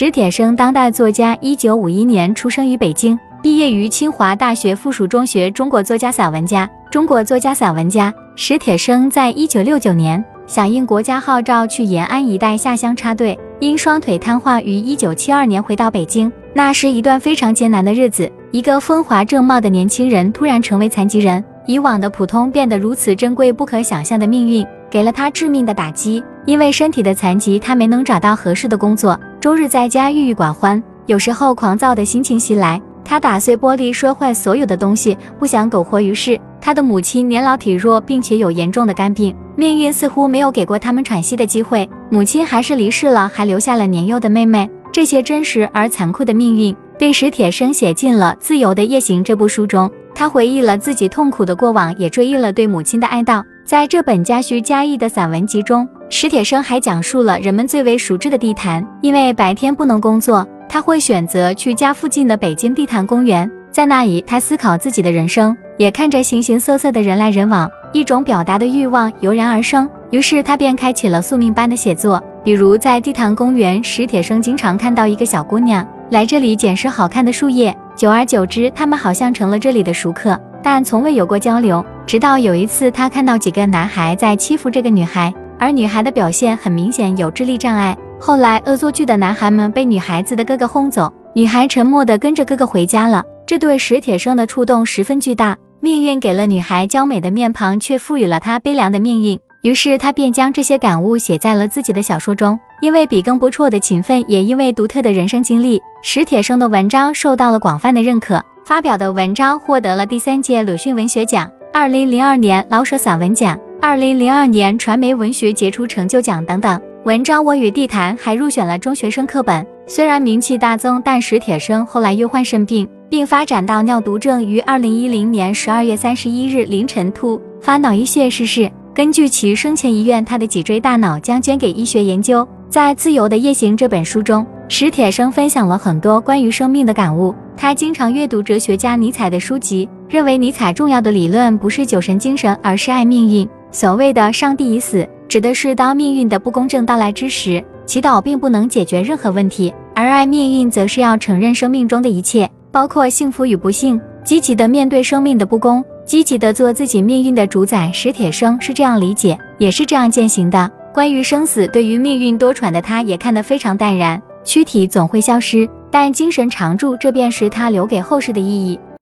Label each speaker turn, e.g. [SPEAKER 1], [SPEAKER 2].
[SPEAKER 1] 史铁生，当代作家，一九五一年出生于北京，毕业于清华大学附属中学。中国作家、散文家。中国作家、散文家史铁生，在一九六九年响应国家号召去延安一带下乡插队，因双腿瘫痪，于一九七二年回到北京。那是一段非常艰难的日子。一个风华正茂的年轻人突然成为残疾人，以往的普通变得如此珍贵、不可想象的命运，给了他致命的打击。因为身体的残疾，他没能找到合适的工作，终日在家郁郁寡欢。有时候狂躁的心情袭来，他打碎玻璃，摔坏所有的东西，不想苟活于世。他的母亲年老体弱，并且有严重的肝病，命运似乎没有给过他们喘息的机会。母亲还是离世了，还留下了年幼的妹妹。这些真实而残酷的命运被史铁生写进了《自由的夜行》这部书中。他回忆了自己痛苦的过往，也追忆了对母亲的哀悼。在这本加叙加意的散文集中，史铁生还讲述了人们最为熟知的地坛。因为白天不能工作，他会选择去家附近的北京地坛公园，在那里，他思考自己的人生，也看着形形色色的人来人往，一种表达的欲望油然而生。于是他便开启了宿命般的写作。比如在地坛公园，史铁生经常看到一个小姑娘来这里捡拾好看的树叶，久而久之，他们好像成了这里的熟客，但从未有过交流。直到有一次，他看到几个男孩在欺负这个女孩，而女孩的表现很明显有智力障碍。后来恶作剧的男孩们被女孩子的哥哥轰走，女孩沉默地跟着哥哥回家了。这对史铁生的触动十分巨大。命运给了女孩娇美的面庞，却赋予了她悲凉的命运。于是他便将这些感悟写在了自己的小说中。因为笔耕不辍的勤奋，也因为独特的人生经历，史铁生的文章受到了广泛的认可。发表的文章获得了第三届鲁迅文学奖、二零零二年老舍散文奖、二零零二年传媒文学杰出成就奖等等。文章《我与地坛》还入选了中学生课本。虽然名气大增，但史铁生后来又患肾病，并发展到尿毒症，于二零一零年十二月三十一日凌晨突发脑溢血逝世。根据其生前遗愿，他的脊椎大脑将捐给医学研究。在《自由的夜行》这本书中，史铁生分享了很多关于生命的感悟。他经常阅读哲学家尼采的书籍，认为尼采重要的理论不是酒神精神，而是爱命运。所谓的“上帝已死”，指的是当命运的不公正到来之时，祈祷并不能解决任何问题；而爱命运，则是要承认生命中的一切，包括幸福与不幸，积极的面对生命的不公。积极的做自己命运的主宰，史铁生是这样理解，也是这样践行的。关于生死，对于命运多舛的他，也看得非常淡然。躯体总会消失，但精神常驻，这便是他留给后世的意义。